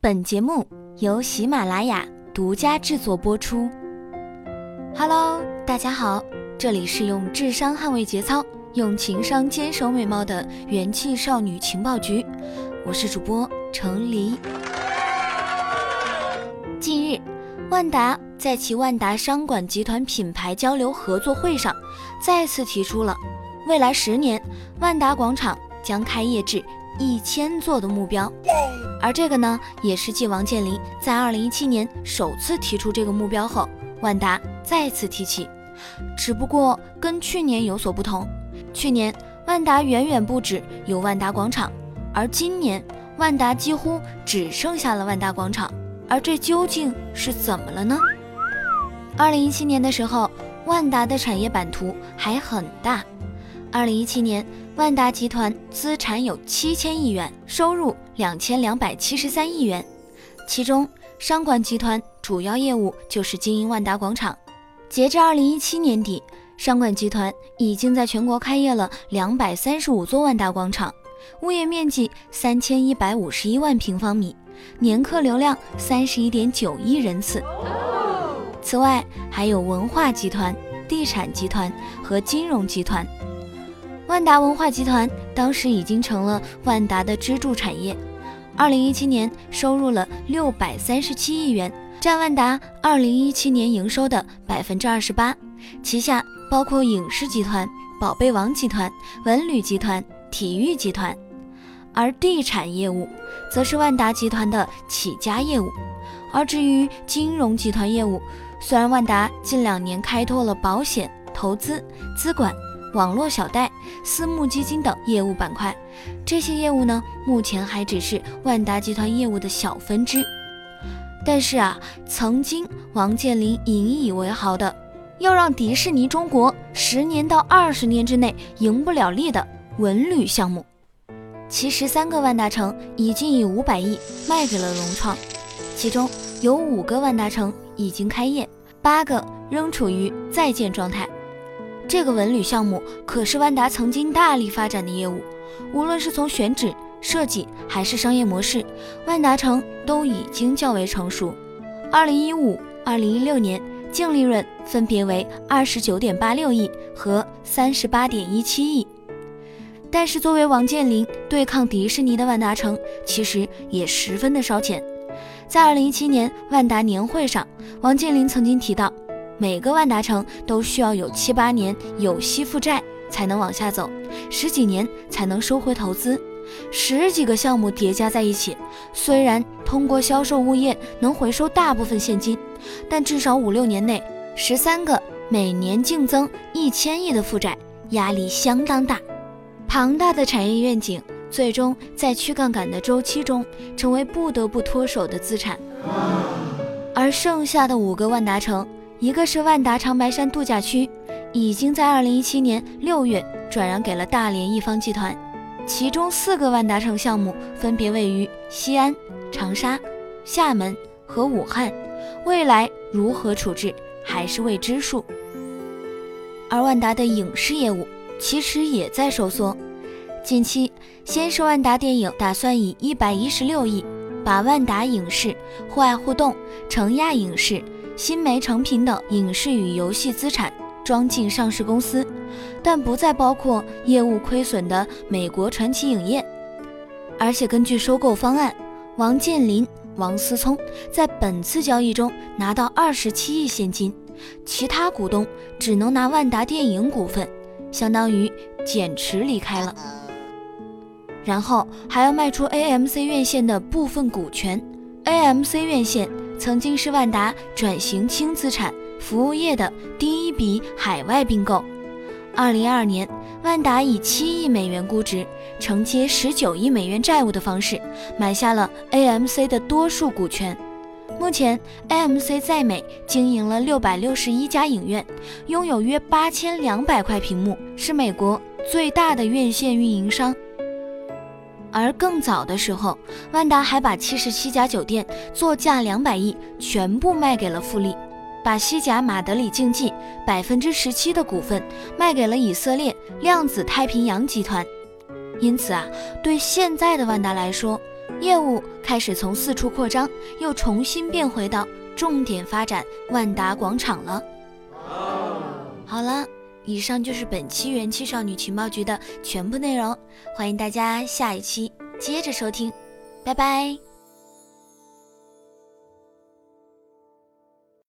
本节目由喜马拉雅独家制作播出。Hello，大家好，这里是用智商捍卫节操，用情商坚守美貌的元气少女情报局，我是主播程黎。近日，万达在其万达商管集团品牌交流合作会上，再次提出了未来十年万达广场将开业至一千座的目标。而这个呢，也是继王健林在二零一七年首次提出这个目标后，万达再次提起。只不过跟去年有所不同，去年万达远远不止有万达广场，而今年万达几乎只剩下了万达广场。而这究竟是怎么了呢？二零一七年的时候，万达的产业版图还很大。二零一七年，万达集团资产有七千亿元，收入两千两百七十三亿元，其中商管集团主要业务就是经营万达广场。截至二零一七年底，商管集团已经在全国开业了两百三十五座万达广场，物业面积三千一百五十一万平方米。年客流量三十一点九亿人次。此外，还有文化集团、地产集团和金融集团。万达文化集团当时已经成了万达的支柱产业。二零一七年收入了六百三十七亿元，占万达二零一七年营收的百分之二十八。旗下包括影视集团、宝贝王集团、文旅集团、体育集团。而地产业务，则是万达集团的起家业务。而至于金融集团业务，虽然万达近两年开拓了保险、投资、资管、网络小贷、私募基金等业务板块，这些业务呢，目前还只是万达集团业务的小分支。但是啊，曾经王健林引以为豪的，要让迪士尼中国十年到二十年之内赢不了利的文旅项目。其十三个万达城已经以五百亿卖给了融创，其中有五个万达城已经开业，八个仍处于在建状态。这个文旅项目可是万达曾经大力发展的业务，无论是从选址、设计还是商业模式，万达城都已经较为成熟。二零一五、二零一六年净利润分别为二十九点八六亿和三十八点一七亿。但是，作为王健林对抗迪士尼的万达城，其实也十分的烧钱。在二零一七年万达年会上，王健林曾经提到，每个万达城都需要有七八年有息负债才能往下走，十几年才能收回投资。十几个项目叠加在一起，虽然通过销售物业能回收大部分现金，但至少五六年内，十三个每年净增一千亿的负债，压力相当大。庞大的产业愿景，最终在去杠杆的周期中成为不得不脱手的资产。而剩下的五个万达城，一个是万达长白山度假区，已经在二零一七年六月转让给了大连一方集团。其中四个万达城项目分别位于西安、长沙、厦门和武汉，未来如何处置还是未知数。而万达的影视业务。其实也在收缩。近期，先是万达电影打算以一百一十六亿把万达影视、户外互动、成亚影视、新媒成品等影视与游戏资产装进上市公司，但不再包括业务亏损的美国传奇影业。而且根据收购方案，王健林、王思聪在本次交易中拿到二十七亿现金，其他股东只能拿万达电影股份。相当于减持离开了，然后还要卖出 AMC 院线的部分股权。AMC 院线曾经是万达转型轻资产服务业的第一笔海外并购。二零二二年，万达以七亿美元估值承接十九亿美元债务的方式买下了 AMC 的多数股权。目前，AMC 在美经营了六百六十一家影院，拥有约八千两百块屏幕，是美国最大的院线运营商。而更早的时候，万达还把七十七家酒店作价两百亿全部卖给了富力，把西甲马德里竞技百分之十七的股份卖给了以色列量子太平洋集团。因此啊，对现在的万达来说，业务开始从四处扩张，又重新变回到重点发展万达广场了。好了，以上就是本期元气少女情报局的全部内容，欢迎大家下一期接着收听，拜拜。